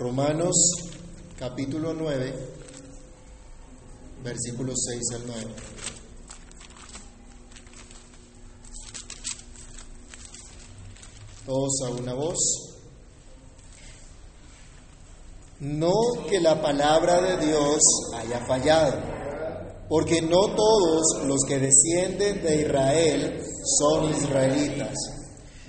Romanos capítulo 9, versículos 6 al 9. Todos a una voz. No que la palabra de Dios haya fallado, porque no todos los que descienden de Israel son israelitas,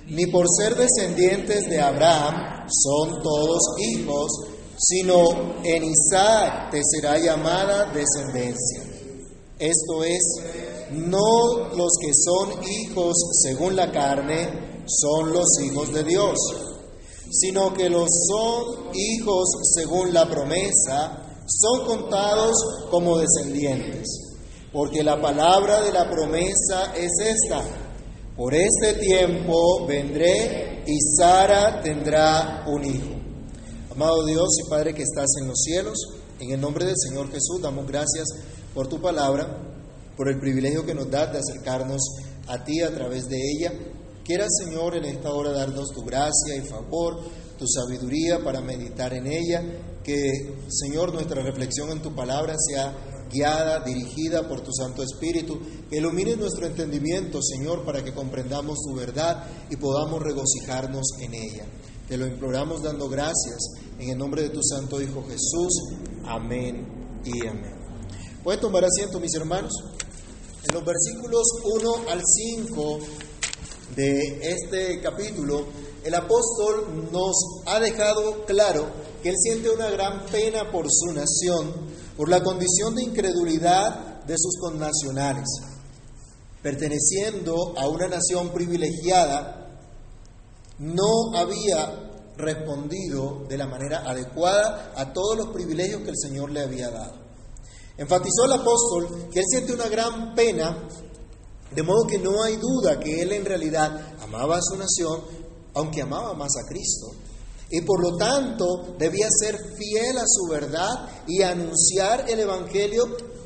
ni por ser descendientes de Abraham son todos hijos, sino en Isaac te será llamada descendencia. Esto es, no los que son hijos según la carne son los hijos de Dios, sino que los son hijos según la promesa son contados como descendientes. Porque la palabra de la promesa es esta. Por este tiempo vendré y Sara tendrá un hijo. Amado Dios y Padre que estás en los cielos, en el nombre del Señor Jesús damos gracias por tu palabra, por el privilegio que nos das de acercarnos a ti a través de ella. Quieras, Señor, en esta hora darnos tu gracia y favor, tu sabiduría para meditar en ella. Que, Señor, nuestra reflexión en tu palabra sea guiada, dirigida por tu Santo Espíritu. Que ilumine nuestro entendimiento, Señor, para que comprendamos tu verdad y podamos regocijarnos en ella. Te lo imploramos dando gracias en el nombre de tu Santo Hijo Jesús. Amén y amén. Pueden tomar asiento, mis hermanos. En los versículos 1 al 5 de este capítulo, el apóstol nos ha dejado claro que él siente una gran pena por su nación, por la condición de incredulidad de sus connacionales. Perteneciendo a una nación privilegiada, no había respondido de la manera adecuada a todos los privilegios que el Señor le había dado. Enfatizó el apóstol que él siente una gran pena, de modo que no hay duda que él en realidad amaba a su nación, aunque amaba más a Cristo. Y por lo tanto debía ser fiel a su verdad y anunciar el Evangelio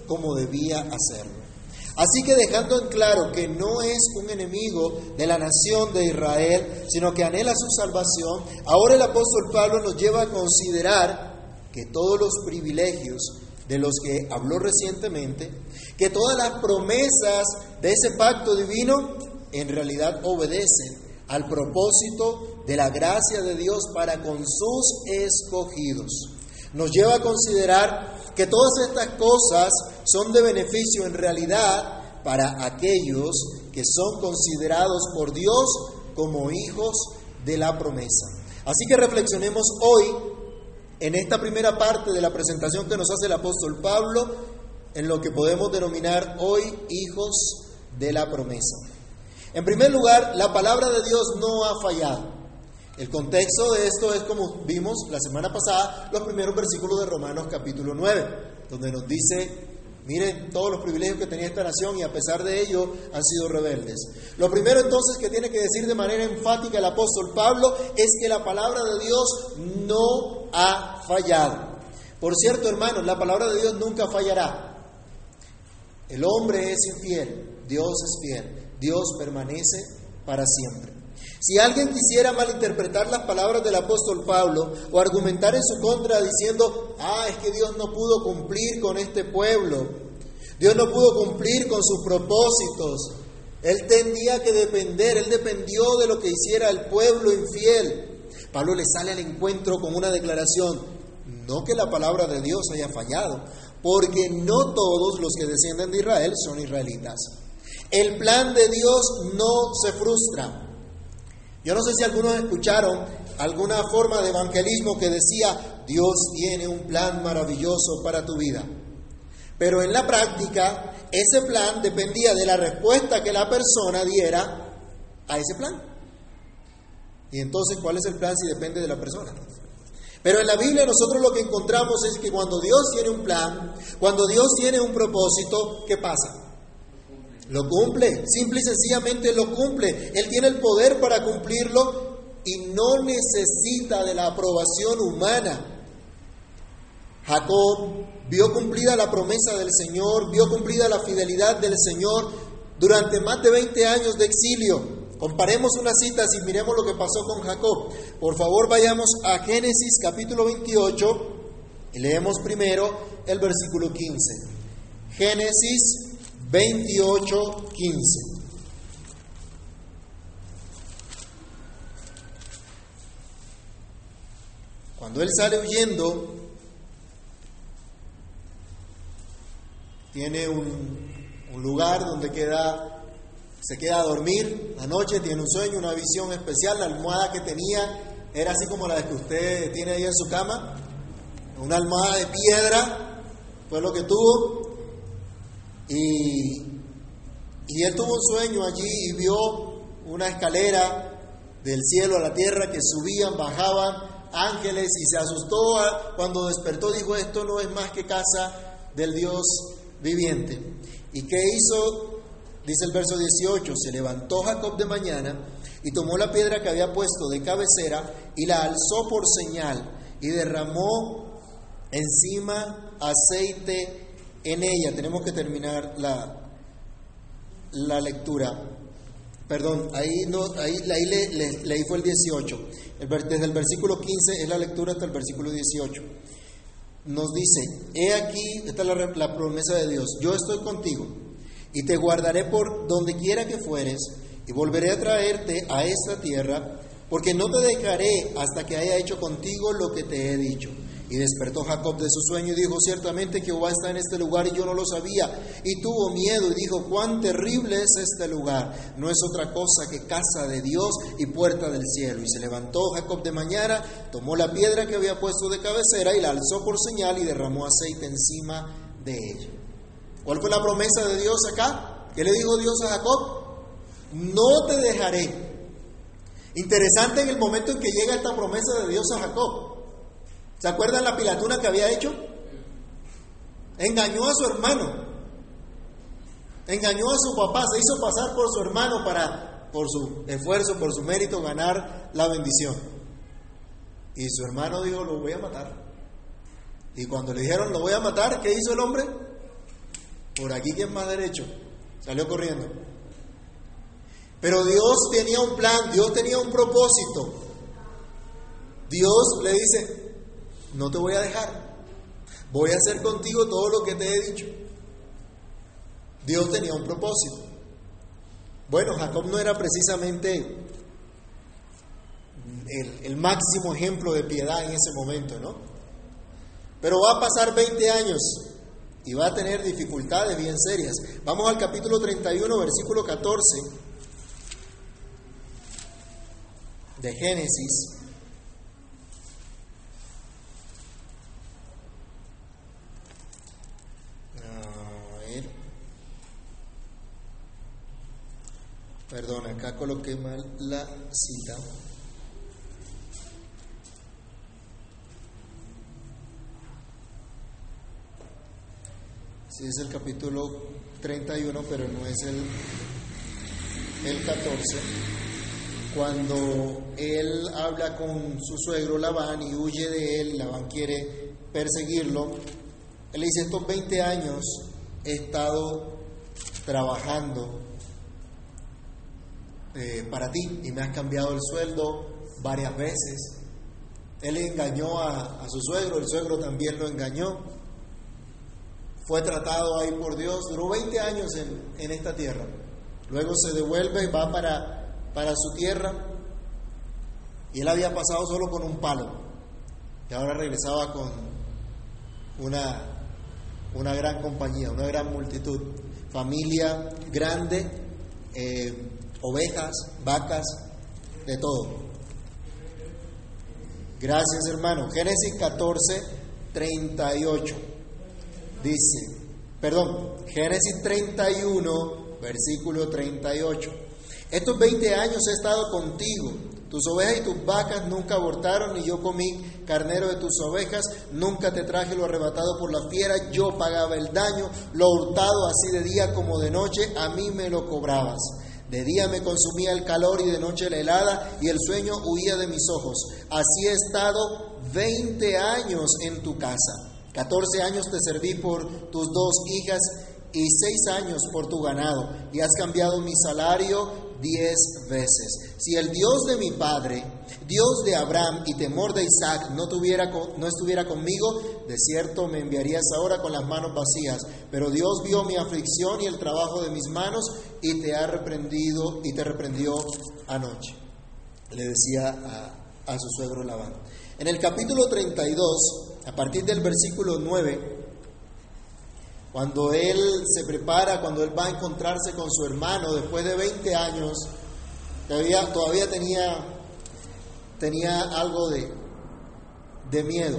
como debía hacerlo. Así que dejando en claro que no es un enemigo de la nación de Israel, sino que anhela su salvación, ahora el apóstol Pablo nos lleva a considerar que todos los privilegios de los que habló recientemente, que todas las promesas de ese pacto divino en realidad obedecen al propósito de la gracia de Dios para con sus escogidos. Nos lleva a considerar que todas estas cosas son de beneficio en realidad para aquellos que son considerados por Dios como hijos de la promesa. Así que reflexionemos hoy en esta primera parte de la presentación que nos hace el apóstol Pablo en lo que podemos denominar hoy hijos de la promesa. En primer lugar, la palabra de Dios no ha fallado. El contexto de esto es como vimos la semana pasada, los primeros versículos de Romanos capítulo 9, donde nos dice, miren todos los privilegios que tenía esta nación y a pesar de ello han sido rebeldes. Lo primero entonces que tiene que decir de manera enfática el apóstol Pablo es que la palabra de Dios no ha fallado. Por cierto, hermanos, la palabra de Dios nunca fallará. El hombre es infiel, Dios es fiel, Dios permanece para siempre. Si alguien quisiera malinterpretar las palabras del apóstol Pablo o argumentar en su contra diciendo, ah, es que Dios no pudo cumplir con este pueblo, Dios no pudo cumplir con sus propósitos, Él tenía que depender, Él dependió de lo que hiciera el pueblo infiel. Pablo le sale al encuentro con una declaración, no que la palabra de Dios haya fallado, porque no todos los que descienden de Israel son israelitas. El plan de Dios no se frustra. Yo no sé si algunos escucharon alguna forma de evangelismo que decía, Dios tiene un plan maravilloso para tu vida. Pero en la práctica, ese plan dependía de la respuesta que la persona diera a ese plan. Y entonces, ¿cuál es el plan si depende de la persona? Pero en la Biblia nosotros lo que encontramos es que cuando Dios tiene un plan, cuando Dios tiene un propósito, ¿qué pasa? Lo cumple, simple y sencillamente lo cumple. Él tiene el poder para cumplirlo y no necesita de la aprobación humana. Jacob vio cumplida la promesa del Señor, vio cumplida la fidelidad del Señor durante más de 20 años de exilio. Comparemos unas citas y miremos lo que pasó con Jacob. Por favor, vayamos a Génesis capítulo 28 y leemos primero el versículo 15. Génesis 28, 15. Cuando él sale huyendo, tiene un, un lugar donde queda se queda a dormir la noche, tiene un sueño, una visión especial, la almohada que tenía era así como la que usted tiene ahí en su cama, una almohada de piedra, fue lo que tuvo, y, y él tuvo un sueño allí y vio una escalera del cielo a la tierra que subían, bajaban ángeles y se asustó cuando despertó, dijo, esto no es más que casa del Dios viviente. ¿Y qué hizo Dice el verso 18, se levantó Jacob de mañana y tomó la piedra que había puesto de cabecera y la alzó por señal y derramó encima aceite en ella. Tenemos que terminar la, la lectura. Perdón, ahí, no, ahí, leí fue el 18. desde el versículo 15 es la lectura hasta el versículo 18. Nos dice, he aquí, esta es la, la promesa de Dios, yo estoy contigo y te guardaré por donde quiera que fueres, y volveré a traerte a esta tierra, porque no te dejaré hasta que haya hecho contigo lo que te he dicho. Y despertó Jacob de su sueño y dijo, ciertamente Jehová está en este lugar y yo no lo sabía. Y tuvo miedo y dijo, cuán terrible es este lugar. No es otra cosa que casa de Dios y puerta del cielo. Y se levantó Jacob de mañana, tomó la piedra que había puesto de cabecera y la alzó por señal y derramó aceite encima de ella. ¿Cuál fue la promesa de Dios acá? ¿Qué le dijo Dios a Jacob? No te dejaré. Interesante en el momento en que llega esta promesa de Dios a Jacob. ¿Se acuerdan la pilatuna que había hecho? Engañó a su hermano. Engañó a su papá, se hizo pasar por su hermano para, por su esfuerzo, por su mérito, ganar la bendición. Y su hermano dijo, lo voy a matar. Y cuando le dijeron, lo voy a matar, ¿qué hizo el hombre? Por aquí, ¿quién más derecho? Salió corriendo. Pero Dios tenía un plan, Dios tenía un propósito. Dios le dice, no te voy a dejar, voy a hacer contigo todo lo que te he dicho. Dios tenía un propósito. Bueno, Jacob no era precisamente el, el, máximo ejemplo de piedad en ese momento, ¿no? Pero va a pasar 20 años y va a tener dificultades bien serias. Vamos al capítulo 31, versículo 14 de Génesis. A ver. Perdón, acá coloqué mal la cita. Sí, es el capítulo 31, pero no es el, el 14. Cuando él habla con su suegro Labán y huye de él, Labán quiere perseguirlo, él dice, estos 20 años he estado trabajando eh, para ti y me has cambiado el sueldo varias veces. Él engañó a, a su suegro, el suegro también lo engañó fue tratado ahí por Dios, duró 20 años en, esta tierra. Luego se devuelve y va para, para su tierra. Y él había pasado solo con un palo. Y ahora regresaba con una, una gran compañía, una gran multitud. Familia grande, eh, ovejas, vacas, de todo. Gracias hermano. Génesis 14, 38 dice, perdón, Génesis 31, versículo 38. Estos 20 años he estado contigo, tus ovejas y tus vacas nunca abortaron, y yo comí carnero de tus ovejas, nunca te traje lo arrebatado por la fiera, yo pagaba el daño, lo hurtado así de día como de noche, a mí me lo cobrabas. De día me consumía el calor y de noche la helada, y el sueño huía de mis ojos. Así he estado 20 años en tu casa. 14 años te serví por tus dos hijas y seis años por tu ganado, y has cambiado mi salario diez veces, si el Dios de mi padre, Dios de Abraham y temor de Isaac no, tuviera, no estuviera conmigo, de cierto me enviarías ahora con las manos vacías. Pero Dios vio mi aflicción y el trabajo de mis manos y te ha reprendido y te reprendió anoche. Le decía a, su suegro Labán. En el capítulo 32, a partir del versículo 9, cuando él se prepara, cuando él va a encontrarse con su hermano después de 20 años, todavía, todavía tenía, tenía algo de, de miedo.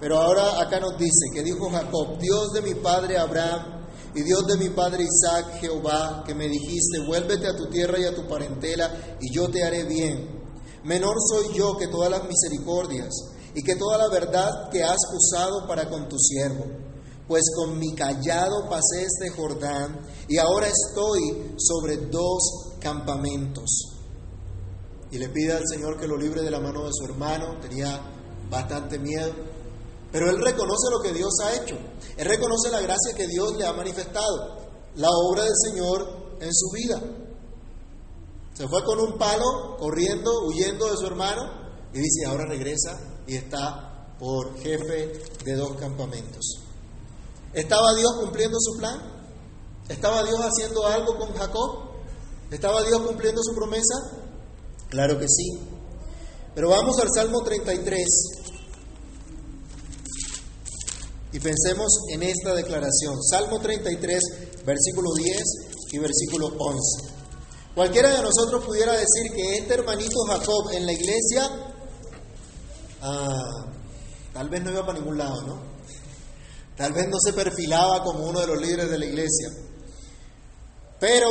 Pero ahora acá nos dice que dijo Jacob, Dios de mi padre Abraham y Dios de mi padre Isaac, Jehová, que me dijiste, vuélvete a tu tierra y a tu parentela y yo te haré bien. Menor soy yo que todas las misericordias y que toda la verdad que has usado para con tu siervo pues con mi callado pasé este Jordán y ahora estoy sobre dos campamentos. Y le pide al Señor que lo libre de la mano de su hermano, tenía bastante miedo, pero él reconoce lo que Dios ha hecho, él reconoce la gracia que Dios le ha manifestado, la obra del Señor en su vida. Se fue con un palo, corriendo, huyendo de su hermano, y dice, ahora regresa y está por jefe de dos campamentos. ¿Estaba Dios cumpliendo su plan? ¿Estaba Dios haciendo algo con Jacob? ¿Estaba Dios cumpliendo su promesa? Claro que sí. Pero vamos al Salmo 33 y pensemos en esta declaración. Salmo 33, versículo 10 y versículo 11. Cualquiera de nosotros pudiera decir que este hermanito Jacob en la iglesia, ah, tal vez no iba para ningún lado, ¿no? Tal vez no se perfilaba como uno de los líderes de la iglesia, pero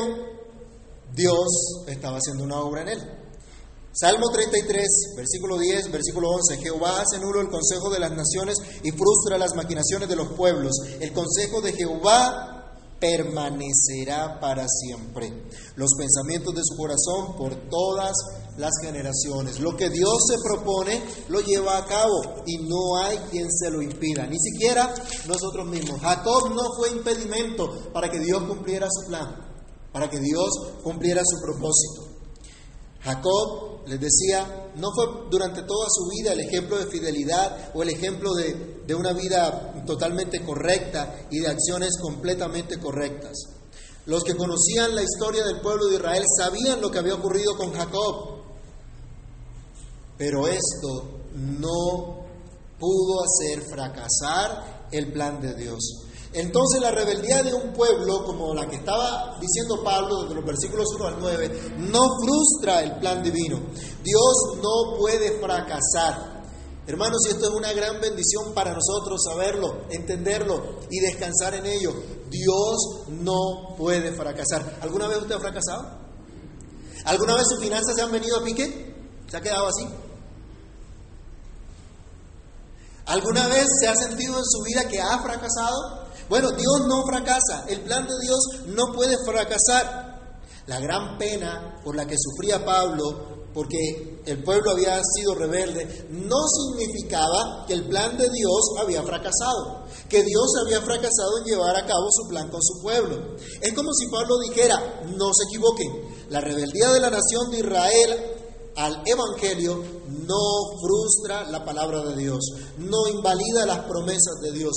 Dios estaba haciendo una obra en él. Salmo 33, versículo 10, versículo 11. Jehová hace nulo el consejo de las naciones y frustra las maquinaciones de los pueblos. El consejo de Jehová permanecerá para siempre. Los pensamientos de su corazón por todas las generaciones. Lo que Dios se propone lo lleva a cabo y no hay quien se lo impida, ni siquiera nosotros mismos. Jacob no fue impedimento para que Dios cumpliera su plan, para que Dios cumpliera su propósito. Jacob, les decía, no fue durante toda su vida el ejemplo de fidelidad o el ejemplo de, de una vida totalmente correcta y de acciones completamente correctas. Los que conocían la historia del pueblo de Israel sabían lo que había ocurrido con Jacob. Pero esto no pudo hacer fracasar el plan de Dios. Entonces la rebeldía de un pueblo, como la que estaba diciendo Pablo desde los versículos 1 al 9, no frustra el plan divino. Dios no puede fracasar. Hermanos, y esto es una gran bendición para nosotros saberlo, entenderlo y descansar en ello. Dios no puede fracasar. ¿Alguna vez usted ha fracasado? ¿Alguna vez sus finanzas se han venido a pique? ¿Se ha quedado así? ¿Alguna vez se ha sentido en su vida que ha fracasado? Bueno, Dios no fracasa, el plan de Dios no puede fracasar. La gran pena por la que sufría Pablo, porque el pueblo había sido rebelde, no significaba que el plan de Dios había fracasado, que Dios había fracasado en llevar a cabo su plan con su pueblo. Es como si Pablo dijera, no se equivoquen, la rebeldía de la nación de Israel al Evangelio no frustra la palabra de Dios, no invalida las promesas de Dios,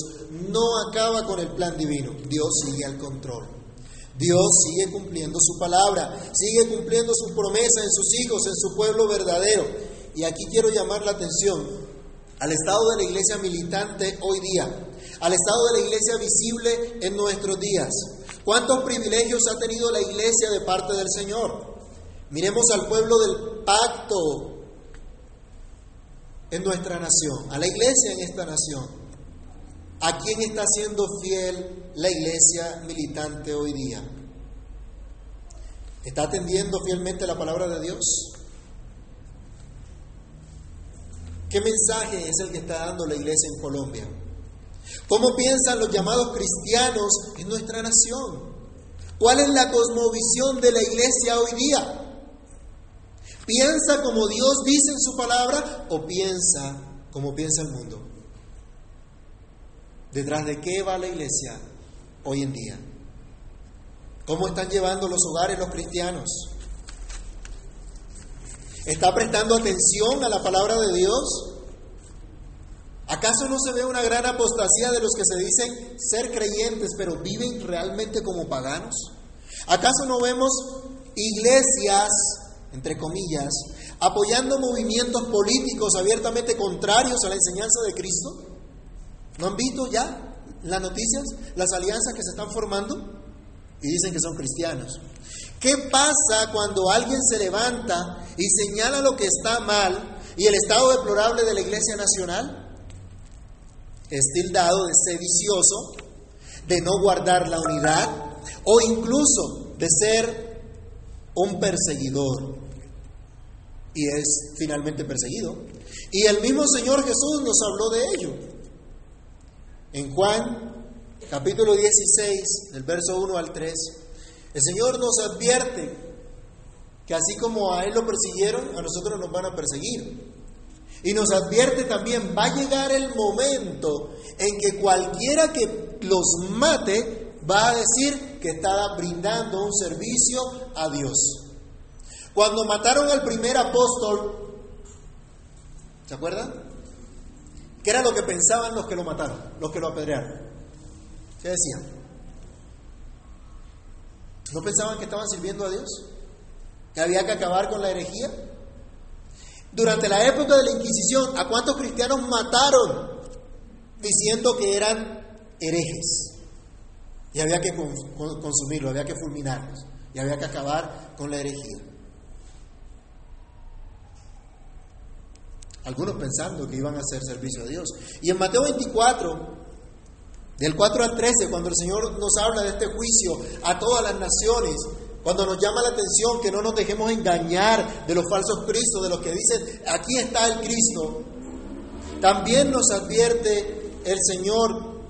no acaba con el plan divino. Dios sigue al control. Dios sigue cumpliendo su palabra, sigue cumpliendo su promesa en sus hijos, en su pueblo verdadero. Y aquí quiero llamar la atención al estado de la iglesia militante hoy día, al estado de la iglesia visible en nuestros días. ¿Cuántos privilegios ha tenido la iglesia de parte del Señor? Miremos al pueblo del pacto en nuestra nación, a la iglesia en esta nación. ¿A quién está siendo fiel la iglesia militante hoy día? ¿Está atendiendo fielmente la palabra de Dios? ¿Qué mensaje es el que está dando la iglesia en Colombia? ¿Cómo piensan los llamados cristianos en nuestra nación? ¿Cuál es la cosmovisión de la iglesia hoy día? ¿Piensa como Dios dice en su palabra o piensa como piensa el mundo? ¿Detrás de qué va la iglesia hoy en día? ¿Cómo están llevando los hogares los cristianos? ¿Está prestando atención a la palabra de Dios? ¿Acaso no se ve una gran apostasía de los que se dicen ser creyentes pero viven realmente como paganos? ¿Acaso no vemos iglesias, entre comillas, apoyando movimientos políticos abiertamente contrarios a la enseñanza de Cristo? ¿No han visto ya las noticias, las alianzas que se están formando? Y dicen que son cristianos. ¿Qué pasa cuando alguien se levanta y señala lo que está mal y el estado deplorable de la Iglesia Nacional? Es tildado de sedicioso, de no guardar la unidad o incluso de ser un perseguidor. Y es finalmente perseguido. Y el mismo Señor Jesús nos habló de ello. En Juan capítulo 16, del verso 1 al 3, el Señor nos advierte que así como a Él lo persiguieron, a nosotros nos van a perseguir. Y nos advierte también, va a llegar el momento en que cualquiera que los mate va a decir que está brindando un servicio a Dios. Cuando mataron al primer apóstol, ¿se acuerdan? ¿Qué era lo que pensaban los que lo mataron, los que lo apedrearon? ¿Qué decían? ¿No pensaban que estaban sirviendo a Dios? ¿Que había que acabar con la herejía? Durante la época de la Inquisición, ¿a cuántos cristianos mataron diciendo que eran herejes? Y había que consumirlos, había que fulminarlos, y había que acabar con la herejía. Algunos pensando que iban a hacer servicio a Dios. Y en Mateo 24, del 4 al 13, cuando el Señor nos habla de este juicio a todas las naciones, cuando nos llama la atención que no nos dejemos engañar de los falsos cristos, de los que dicen, aquí está el Cristo, también nos advierte el Señor,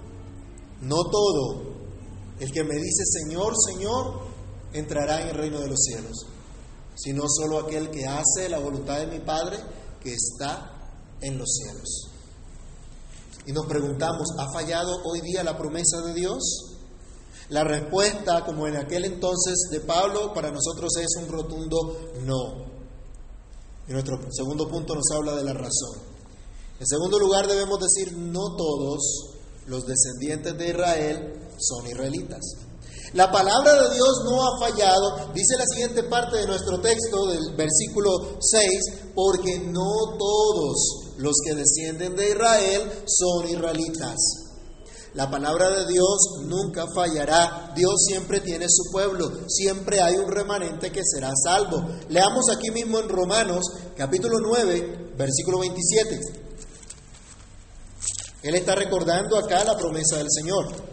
no todo el que me dice Señor, Señor, entrará en el reino de los cielos, sino solo aquel que hace la voluntad de mi Padre que está en los cielos. Y nos preguntamos, ¿ha fallado hoy día la promesa de Dios? La respuesta, como en aquel entonces de Pablo, para nosotros es un rotundo no. Y nuestro segundo punto nos habla de la razón. En segundo lugar, debemos decir, no todos los descendientes de Israel son israelitas. La palabra de Dios no ha fallado, dice la siguiente parte de nuestro texto del versículo 6, porque no todos los que descienden de Israel son israelitas. La palabra de Dios nunca fallará. Dios siempre tiene su pueblo. Siempre hay un remanente que será salvo. Leamos aquí mismo en Romanos capítulo 9, versículo 27. Él está recordando acá la promesa del Señor.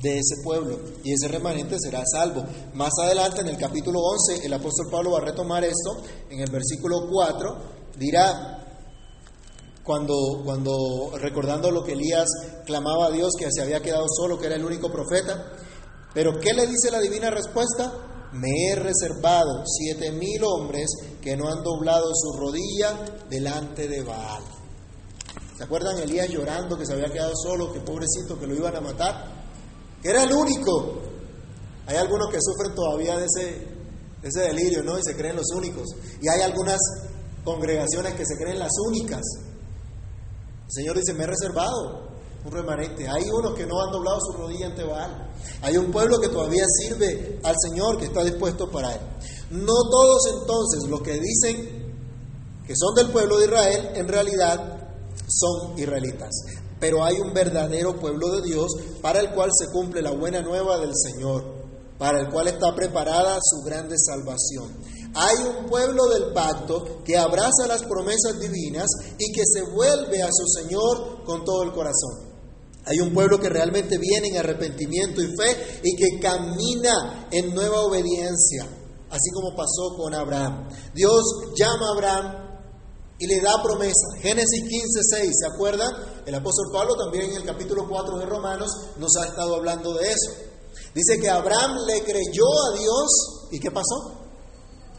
de ese pueblo. Y ese remanente será salvo. Más adelante, en el capítulo 11, el apóstol Pablo va a retomar esto. En el versículo 4, dirá, cuando, cuando recordando lo que Elías clamaba a Dios, que se había quedado solo, que era el único profeta. Pero ¿qué le dice la divina respuesta? Me he reservado siete mil hombres que no han doblado su rodilla delante de Baal. ¿Se acuerdan Elías llorando que se había quedado solo, que pobrecito, que lo iban a matar? Que era el único. Hay algunos que sufren todavía de ese, ese delirio, ¿no? Y se creen los únicos. Y hay algunas congregaciones que se creen las únicas. El Señor dice, me he reservado un remanente. Hay unos que no han doblado su rodilla ante Baal. Hay un pueblo que todavía sirve al Señor, que está dispuesto para Él. No todos entonces los que dicen que son del pueblo de Israel, en realidad son israelitas. Pero hay un verdadero pueblo de Dios para el cual se cumple la buena nueva del Señor, para el cual está preparada su grande salvación. Hay un pueblo del pacto que abraza las promesas divinas y que se vuelve a su Señor con todo el corazón. Hay un pueblo que realmente viene en arrepentimiento y fe y que camina en nueva obediencia, así como pasó con Abraham. Dios llama a Abraham y le da promesa. Génesis 15, 6, ¿se acuerdan? El apóstol Pablo también en el capítulo 4 de Romanos nos ha estado hablando de eso. Dice que Abraham le creyó a Dios y ¿qué pasó?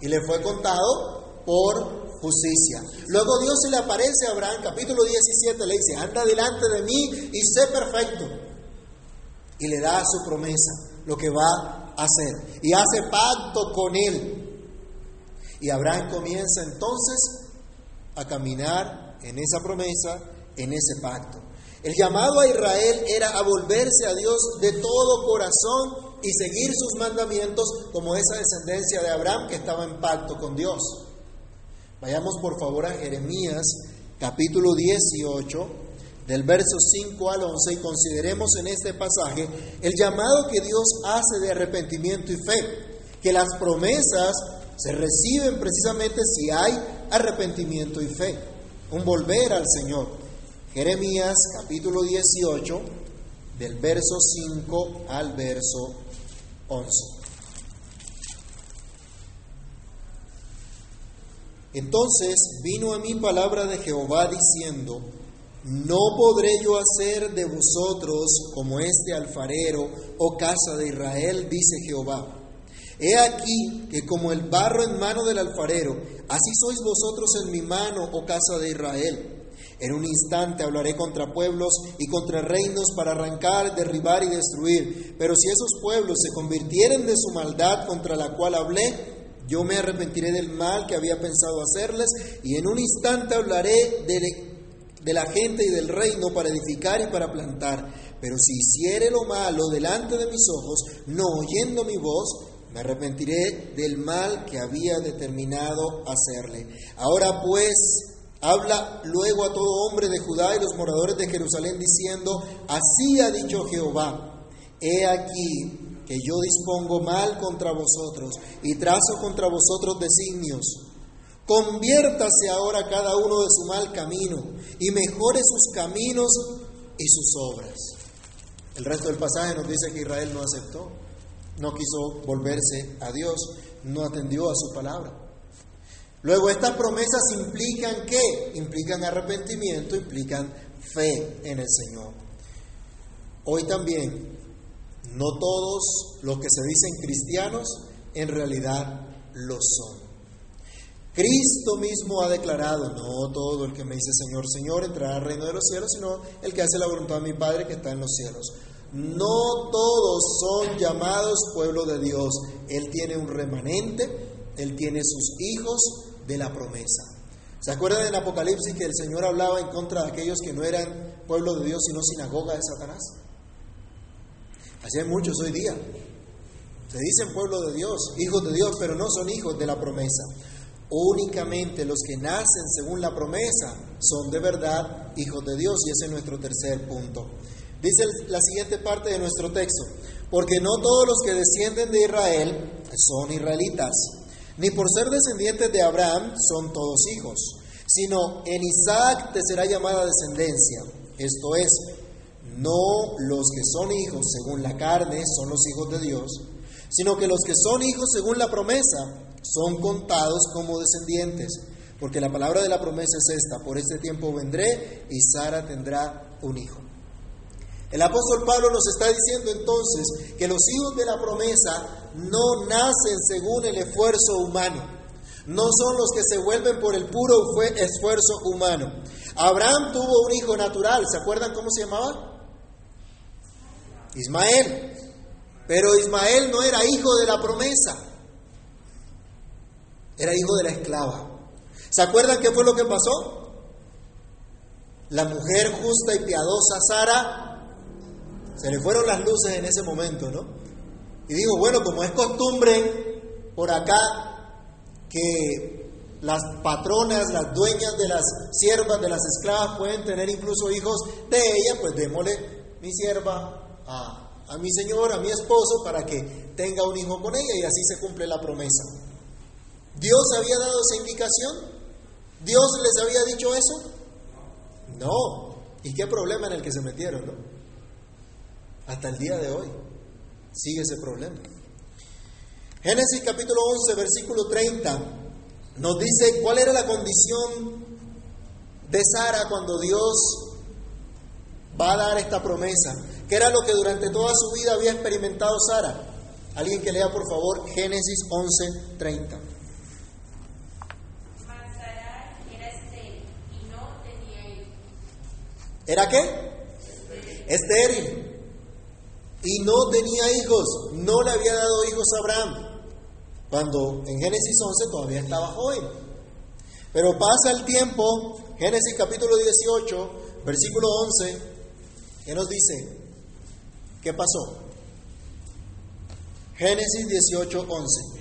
Y le fue contado por justicia. Luego Dios se le aparece a Abraham, capítulo 17, le dice, anda delante de mí y sé perfecto. Y le da su promesa, lo que va a hacer. Y hace pacto con él. Y Abraham comienza entonces a caminar en esa promesa, en ese pacto. El llamado a Israel era a volverse a Dios de todo corazón y seguir sus mandamientos como esa descendencia de Abraham que estaba en pacto con Dios. Vayamos por favor a Jeremías capítulo 18, del verso 5 al 11, y consideremos en este pasaje el llamado que Dios hace de arrepentimiento y fe, que las promesas se reciben precisamente si hay arrepentimiento y fe, un volver al Señor. Jeremías capítulo 18, del verso 5 al verso 11. Entonces vino a mí palabra de Jehová diciendo, no podré yo hacer de vosotros como este alfarero, o casa de Israel, dice Jehová. He aquí que como el barro en mano del alfarero, así sois vosotros en mi mano, oh casa de Israel. En un instante hablaré contra pueblos y contra reinos para arrancar, derribar y destruir. Pero si esos pueblos se convirtieren de su maldad contra la cual hablé, yo me arrepentiré del mal que había pensado hacerles y en un instante hablaré de, de la gente y del reino para edificar y para plantar. Pero si hiciere lo malo delante de mis ojos, no oyendo mi voz, me arrepentiré del mal que había determinado hacerle. Ahora pues, habla luego a todo hombre de Judá y los moradores de Jerusalén diciendo, así ha dicho Jehová, he aquí que yo dispongo mal contra vosotros y trazo contra vosotros designios. Conviértase ahora cada uno de su mal camino y mejore sus caminos y sus obras. El resto del pasaje nos dice que Israel no aceptó no quiso volverse a Dios, no atendió a su palabra. Luego estas promesas implican qué? Implican arrepentimiento, implican fe en el Señor. Hoy también, no todos los que se dicen cristianos en realidad lo son. Cristo mismo ha declarado, no todo el que me dice Señor, Señor entrará al reino de los cielos, sino el que hace la voluntad de mi Padre que está en los cielos. No todos son llamados pueblo de Dios. Él tiene un remanente, Él tiene sus hijos de la promesa. ¿Se acuerdan en Apocalipsis que el Señor hablaba en contra de aquellos que no eran pueblo de Dios, sino sinagoga de Satanás? Así hay muchos hoy día. Se dicen pueblo de Dios, hijos de Dios, pero no son hijos de la promesa. Únicamente los que nacen según la promesa son de verdad hijos de Dios y ese es nuestro tercer punto. Dice la siguiente parte de nuestro texto, porque no todos los que descienden de Israel son israelitas, ni por ser descendientes de Abraham son todos hijos, sino en Isaac te será llamada descendencia. Esto es, no los que son hijos según la carne son los hijos de Dios, sino que los que son hijos según la promesa son contados como descendientes. Porque la palabra de la promesa es esta, por este tiempo vendré y Sara tendrá un hijo. El apóstol Pablo nos está diciendo entonces que los hijos de la promesa no nacen según el esfuerzo humano, no son los que se vuelven por el puro esfuerzo humano. Abraham tuvo un hijo natural, ¿se acuerdan cómo se llamaba? Ismael. Pero Ismael no era hijo de la promesa, era hijo de la esclava. ¿Se acuerdan qué fue lo que pasó? La mujer justa y piadosa Sara se le fueron las luces en ese momento, ¿no? Y digo, bueno, como es costumbre por acá que las patronas, las dueñas de las siervas, de las esclavas pueden tener incluso hijos de ella, pues démosle mi sierva a, a mi señor, a mi esposo, para que tenga un hijo con ella y así se cumple la promesa. ¿Dios había dado esa indicación? ¿Dios les había dicho eso? No. ¿Y qué problema en el que se metieron, no? Hasta el día de hoy sigue ese problema. Génesis capítulo 11, versículo 30, nos dice cuál era la condición de Sara cuando Dios va a dar esta promesa? ¿Qué era lo que durante toda su vida había experimentado Sara? Alguien que lea por favor Génesis 11:30. ¿Era qué? Estéril. Y no tenía hijos. No le había dado hijos a Abraham. Cuando en Génesis 11 todavía estaba joven. Pero pasa el tiempo, Génesis capítulo 18, versículo 11, ¿qué nos dice? ¿Qué pasó? Génesis 18, 11.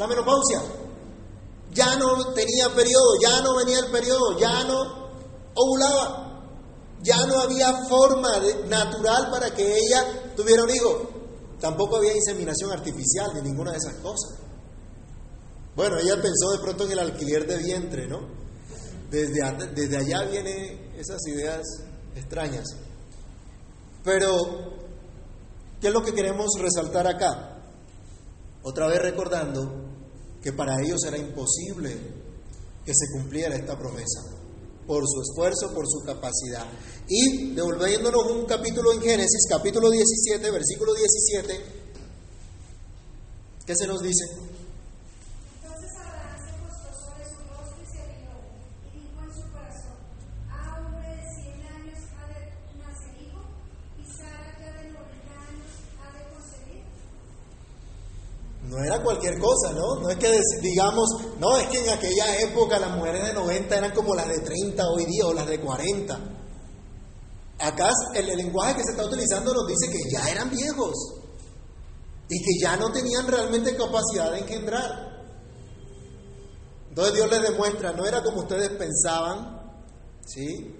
la menopausia. Ya no tenía periodo, ya no venía el periodo, ya no ovulaba. Ya no había forma natural para que ella tuviera un hijo. Tampoco había inseminación artificial ni ninguna de esas cosas. Bueno, ella pensó de pronto en el alquiler de vientre, ¿no? Desde, desde allá vienen esas ideas extrañas. Pero, ¿qué es lo que queremos resaltar acá? Otra vez recordando que para ellos era imposible que se cumpliera esta promesa, por su esfuerzo, por su capacidad. Y devolviéndonos un capítulo en Génesis, capítulo 17, versículo 17, ¿qué se nos dice? No era cualquier cosa, ¿no? No es que digamos, no, es que en aquella época las mujeres de 90 eran como las de 30 hoy día o las de 40. Acá el, lenguaje que se está utilizando nos dice que ya eran viejos y que ya no tenían realmente capacidad de engendrar. Entonces Dios les demuestra, no era como ustedes pensaban, ¿sí?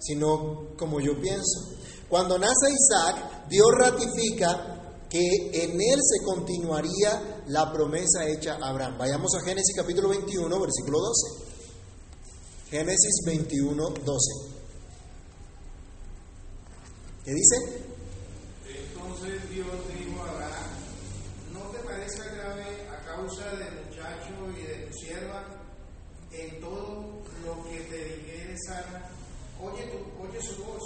Sino como yo pienso. Cuando nace Isaac, Dios ratifica que en él se continuaría la promesa hecha a Abraham. Vayamos a Génesis capítulo 21, versículo 12. Génesis 21, 12. ¿Qué dice? Entonces Dios dijo a Abraham, ¿no te parezca grave a causa del muchacho y de tu sierva en todo lo que te dijere Sara? Oye, tu, oye su voz,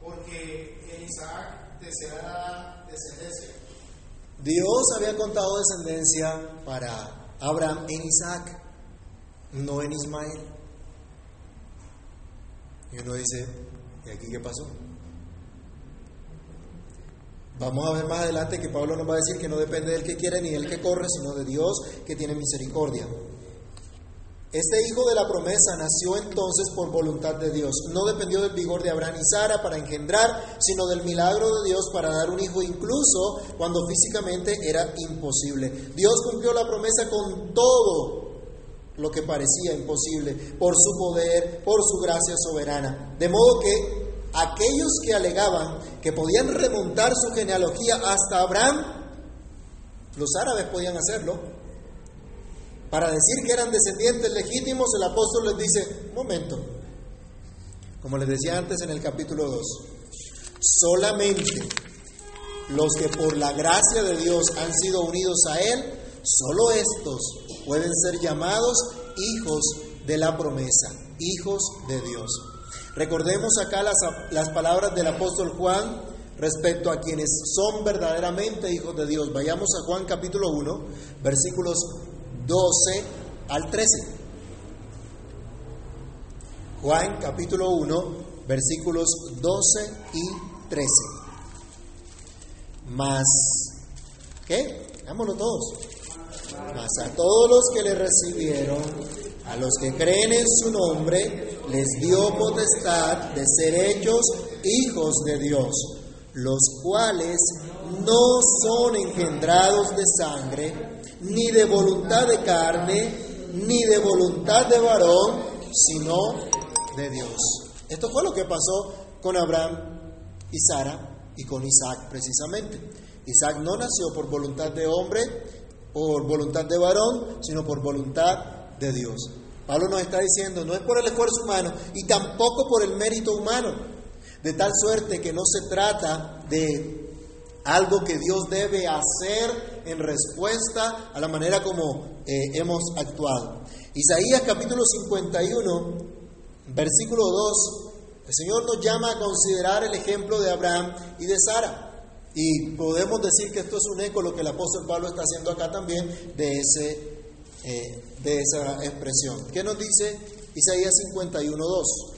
porque en Isaac descendencia. Dios había contado descendencia para Abraham en Isaac, no en Ismael. Y uno dice, ¿y aquí qué pasó? Vamos a ver más adelante que Pablo nos va a decir que no depende del que quiere ni del que corre, sino de Dios que tiene misericordia. Este hijo de la promesa nació entonces por voluntad de Dios. No dependió del vigor de Abraham y Sara para engendrar, sino del milagro de Dios para dar un hijo incluso cuando físicamente era imposible. Dios cumplió la promesa con todo lo que parecía imposible, por su poder, por su gracia soberana. De modo que aquellos que alegaban que podían remontar su genealogía hasta Abraham, los árabes podían hacerlo, para decir que eran descendientes legítimos, el apóstol les dice, momento, como les decía antes en el capítulo 2, solamente los que por la gracia de Dios han sido unidos a Él, solo estos pueden ser llamados hijos de la promesa, hijos de Dios. Recordemos acá las, las palabras del apóstol Juan respecto a quienes son verdaderamente hijos de Dios. Vayamos a Juan capítulo 1, versículos 12 al 13. Juan capítulo 1, versículos 12 y 13. Más, ¿qué? Vámonos todos. Más a todos los que le recibieron, a los que creen en su nombre, les dio potestad de ser hechos hijos de Dios, los cuales no son engendrados de sangre, ni de voluntad de carne, ni de voluntad de varón, sino de Dios. Esto fue lo que pasó con Abraham y Sara y con Isaac precisamente. Isaac no nació por voluntad de hombre, por voluntad de varón, sino por voluntad de Dios. Pablo nos está diciendo, no es por el esfuerzo humano y tampoco por el mérito humano, de tal suerte que no se trata de algo que Dios debe hacer en respuesta a la manera como eh, hemos actuado. Isaías capítulo 51, versículo 2, el Señor nos llama a considerar el ejemplo de Abraham y de Sara. Y podemos decir que esto es un eco, lo que el apóstol Pablo está haciendo acá también, de, ese, eh, de esa expresión. ¿Qué nos dice Isaías 51, 2?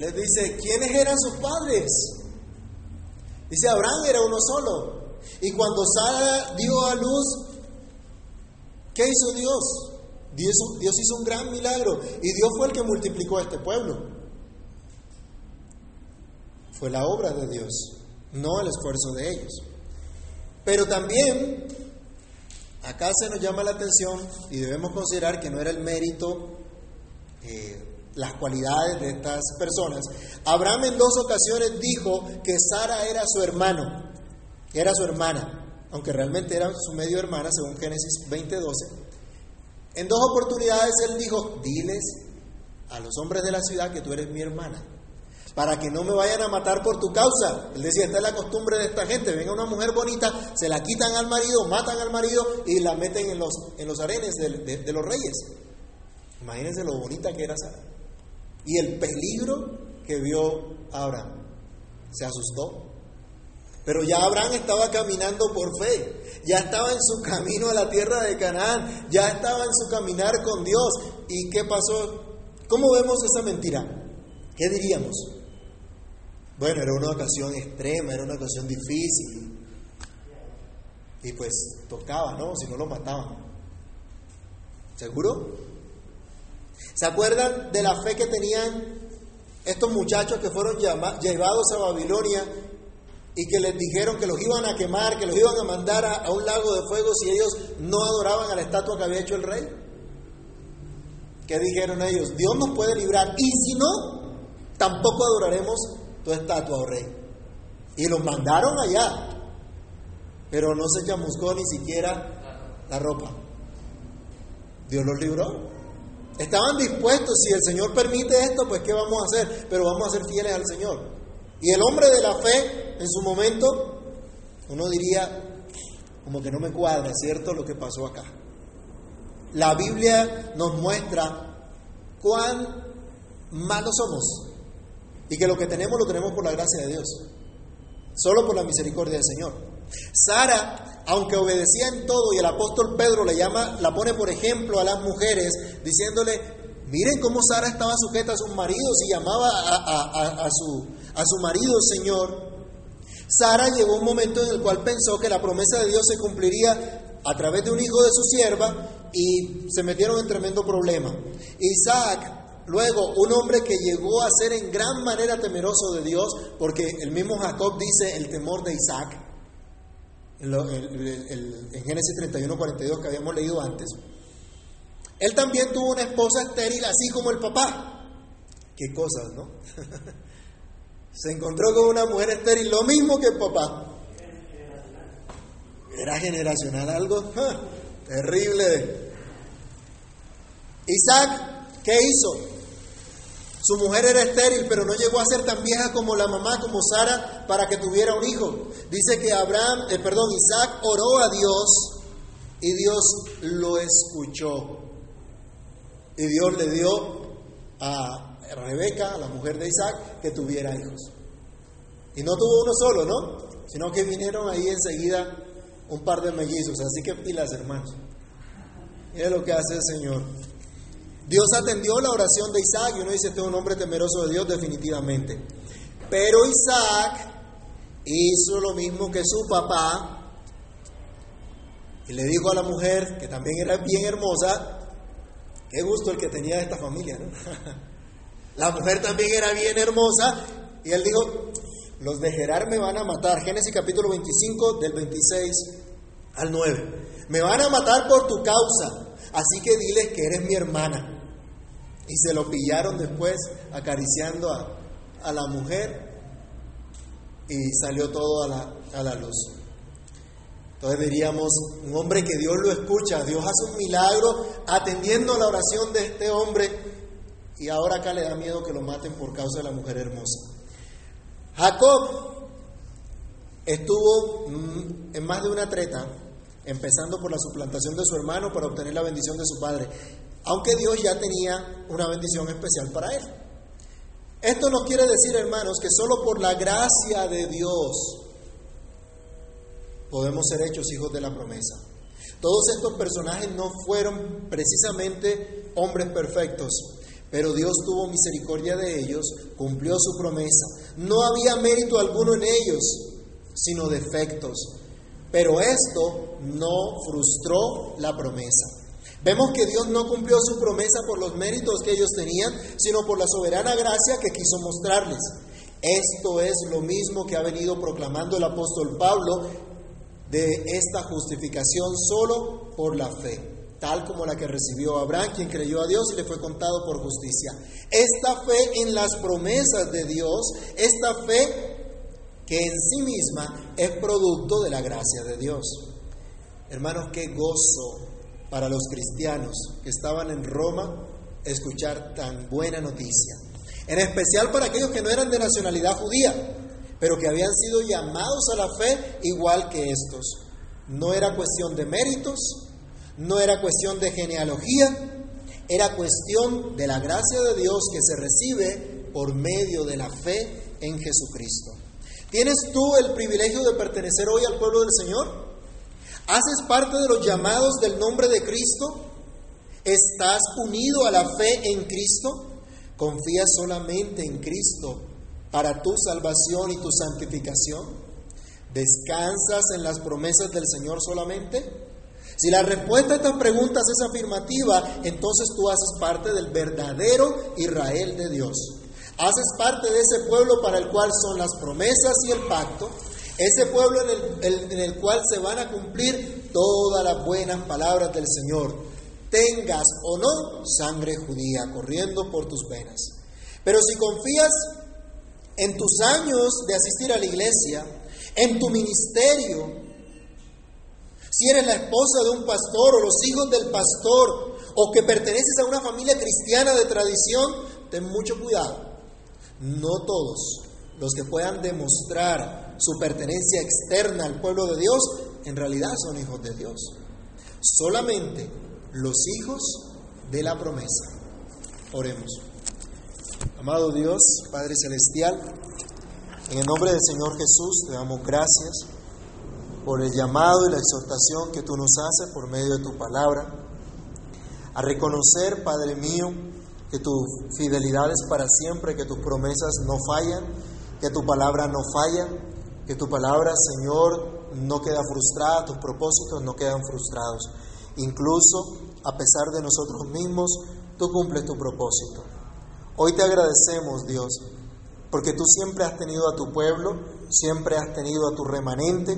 Les dice, ¿quiénes eran sus padres? Dice, Abraham era uno solo. Y cuando Sara dio a luz, ¿qué hizo Dios? Dios, hizo un gran milagro. Y Dios fue el que multiplicó a este pueblo. Fue la obra de Dios, no el esfuerzo de ellos. Pero también, acá se nos llama la atención y debemos considerar que no era el mérito eh, las cualidades de estas personas. Abraham en dos ocasiones dijo que Sara era su hermano, era su hermana, aunque realmente era su medio hermana, según Génesis 20:12. En dos oportunidades él dijo, diles a los hombres de la ciudad que tú eres mi hermana, para que no me vayan a matar por tu causa. Él decía, esta es la costumbre de esta gente, venga una mujer bonita, se la quitan al marido, matan al marido y la meten en los, en los arenes de, de los reyes. Imagínense lo bonita que era Sara y el peligro que vio Abraham. Se asustó. Pero ya Abraham estaba caminando por fe, ya estaba en su camino a la tierra de Canaán, ya estaba en su caminar con Dios. ¿Y qué pasó? ¿Cómo vemos esa mentira? ¿Qué diríamos? Bueno, era una ocasión extrema, era una ocasión difícil. Y pues tocaba, ¿no? Si no lo mataban. ¿Seguro? ¿Se acuerdan de la fe que tenían estos muchachos que fueron llevados a Babilonia y que les dijeron que los iban a quemar, que los iban a mandar a, un lago de fuego si ellos no adoraban a la estatua que había hecho el rey? ¿Qué dijeron ellos? Dios nos puede librar y si no, tampoco adoraremos tu estatua, oh rey. Y los mandaron allá, pero no se chamuscó ni siquiera la ropa. Dios los libró. Estaban dispuestos, si el Señor permite esto, pues ¿qué vamos a hacer? Pero vamos a ser fieles al Señor. Y el hombre de la fe, en su momento, uno diría, como que no me cuadra, ¿cierto? Lo que pasó acá. La Biblia nos muestra cuán malos somos y que lo que tenemos lo tenemos por la gracia de Dios, solo por la misericordia del Señor. Sara, aunque obedecía en todo, y el apóstol Pedro le llama, la pone por ejemplo a las mujeres, diciéndole, miren cómo Sara estaba sujeta a sus maridos y llamaba a, su, a su marido Señor. Sara llegó un momento en el cual pensó que la promesa de Dios se cumpliría a través de un hijo de su sierva y se metieron en tremendo problema. Isaac, luego un hombre que llegó a ser en gran manera temeroso de Dios, porque el mismo Jacob dice el temor de Isaac, en, Génesis 31, 42 que habíamos leído antes, él también tuvo una esposa estéril, así como el papá. Qué cosas, ¿no? Se encontró con una mujer estéril, lo mismo que el papá. Era generacional algo terrible. Isaac, ¿qué hizo? Su mujer era estéril, pero no llegó a ser tan vieja como la mamá, como Sara, para que tuviera un hijo. Dice que Abraham, eh, perdón, Isaac oró a Dios y Dios lo escuchó. Y Dios le dio a Rebeca, la mujer de Isaac, que tuviera hijos. Y no tuvo uno solo, ¿no? Sino que vinieron ahí enseguida un par de mellizos. Así que pilas, hermanos. Mira lo que hace el Señor. Dios atendió la oración de Isaac y uno dice, este es un hombre temeroso de Dios definitivamente. Pero Isaac hizo lo mismo que su papá y le dijo a la mujer, que también era bien hermosa, qué gusto el que tenía esta familia, ¿no? la mujer también era bien hermosa y él dijo, los de Gerar me van a matar. Génesis capítulo 25 del 26 al 9. Me van a matar por tu causa, así que diles que eres mi hermana. Y se lo pillaron después acariciando a, a la mujer y salió todo a la, a la luz. Entonces diríamos, un hombre que Dios lo escucha, Dios hace un milagro atendiendo la oración de este hombre y ahora acá le da miedo que lo maten por causa de la mujer hermosa. Jacob estuvo mm, en más de una treta, empezando por la suplantación de su hermano para obtener la bendición de su padre, aunque Dios ya tenía una bendición especial para él. Esto no quiere decir, hermanos, que solo por la gracia de Dios podemos ser hechos hijos de la promesa. Todos estos personajes no fueron precisamente hombres perfectos, pero Dios tuvo misericordia de ellos, cumplió su promesa. No había mérito alguno en ellos, sino defectos. Pero esto no frustró la promesa. Vemos que Dios no cumplió su promesa por los méritos que ellos tenían, sino por la soberana gracia que quiso mostrarles. Esto es lo mismo que ha venido proclamando el apóstol Pablo de esta justificación solo por la fe, tal como la que recibió Abraham, quien creyó a Dios y le fue contado por justicia. Esta fe en las promesas de Dios, esta fe que en sí misma es producto de la gracia de Dios. Hermanos, qué gozo para los cristianos que estaban en Roma escuchar tan buena noticia. En especial para aquellos que no eran de nacionalidad judía, pero que habían sido llamados a la fe igual que estos. No era cuestión de méritos, no era cuestión de genealogía, era cuestión de la gracia de Dios que se recibe por medio de la fe en Jesucristo. ¿Tienes tú el privilegio de pertenecer hoy al pueblo del Señor? ¿Haces parte de los llamados del nombre de Cristo? ¿Estás unido a la fe en Cristo? ¿Confías solamente en Cristo para tu salvación y tu santificación? ¿Descansas en las promesas del Señor solamente? Si la respuesta a estas preguntas es afirmativa, entonces tú haces parte del verdadero Israel de Dios. Haces parte de ese pueblo para el cual son las promesas y el pacto, ese pueblo en el, en el cual se van a cumplir todas las buenas palabras del Señor, tengas o no sangre judía corriendo por tus venas. Pero si confías en tus años de asistir a la iglesia, en tu ministerio, si eres la esposa de un pastor o los hijos del pastor, o que perteneces a una familia cristiana de tradición, ten mucho cuidado. No todos los que puedan demostrar su pertenencia externa al pueblo de Dios, en realidad son hijos de Dios. Solamente los hijos de la promesa. Oremos. Amado Dios, Padre Celestial, en el nombre del Señor Jesús te damos gracias por el llamado y la exhortación que tú nos haces por medio de tu palabra, a reconocer, Padre mío, que tu fidelidad es para siempre, que tus promesas no fallan, que tu palabra no falla, que tu palabra, Señor, no queda frustrada, tus propósitos no quedan frustrados. Incluso a pesar de nosotros mismos, tú cumples tu propósito. Hoy te agradecemos, Dios, porque tú siempre has tenido a tu pueblo, siempre has tenido a tu remanente,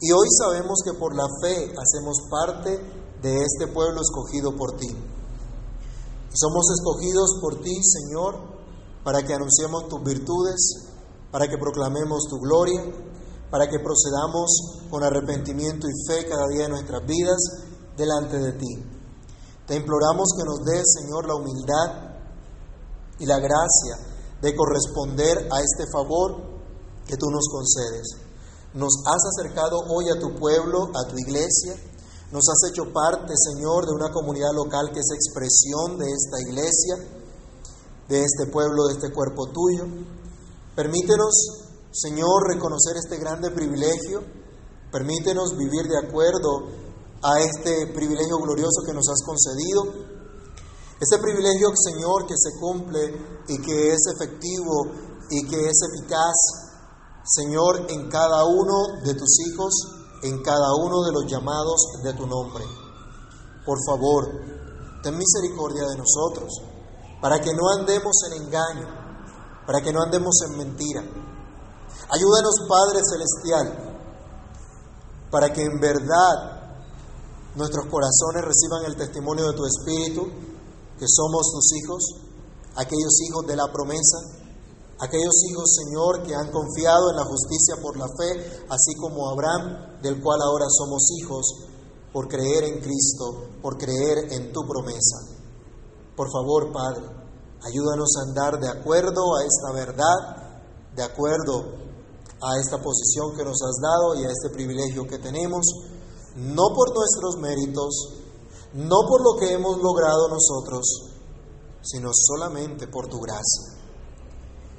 y hoy sabemos que por la fe hacemos parte de este pueblo escogido por ti. Somos escogidos por ti, Señor, para que anunciemos tus virtudes, para que proclamemos tu gloria, para que procedamos con arrepentimiento y fe cada día de nuestras vidas delante de ti. Te imploramos que nos des, Señor, la humildad y la gracia de corresponder a este favor que tú nos concedes. Nos has acercado hoy a tu pueblo, a tu iglesia, nos has hecho parte, Señor, de una comunidad local que es expresión de esta iglesia, de este pueblo, de este cuerpo tuyo. Permítenos, Señor, reconocer este grande privilegio. Permítenos vivir de acuerdo a este privilegio glorioso que nos has concedido. Ese privilegio, Señor, que se cumple y que es efectivo y que es eficaz, Señor, en cada uno de tus hijos, en cada uno de los llamados de tu nombre. Por favor, ten misericordia de nosotros, para que no andemos en engaño, para que no andemos en mentira. Ayúdanos, Padre Celestial, para que en verdad nuestros corazones reciban el testimonio de tu Espíritu, que somos tus hijos, aquellos hijos de la promesa, aquellos hijos, Señor, que han confiado en la justicia por la fe, así como Abraham, del cual ahora somos hijos, por creer en Cristo, por creer en tu promesa. Por favor, Padre, ayúdanos a andar de acuerdo a esta verdad, de acuerdo a esta posición que nos has dado y a este privilegio que tenemos no por nuestros méritos, no por lo que hemos logrado nosotros, sino solamente por tu gracia.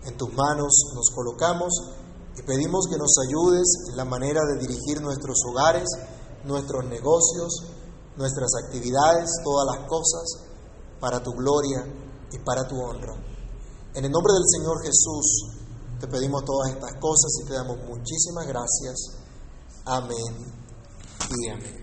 En tus manos nos colocamos y pedimos que nos ayudes en la manera de dirigir nuestros hogares, nuestros negocios, nuestras actividades, todas las cosas, para tu gloria y para tu honra. En el nombre del Señor Jesús te pedimos todas estas cosas y te damos muchísimas gracias. Amén y amén.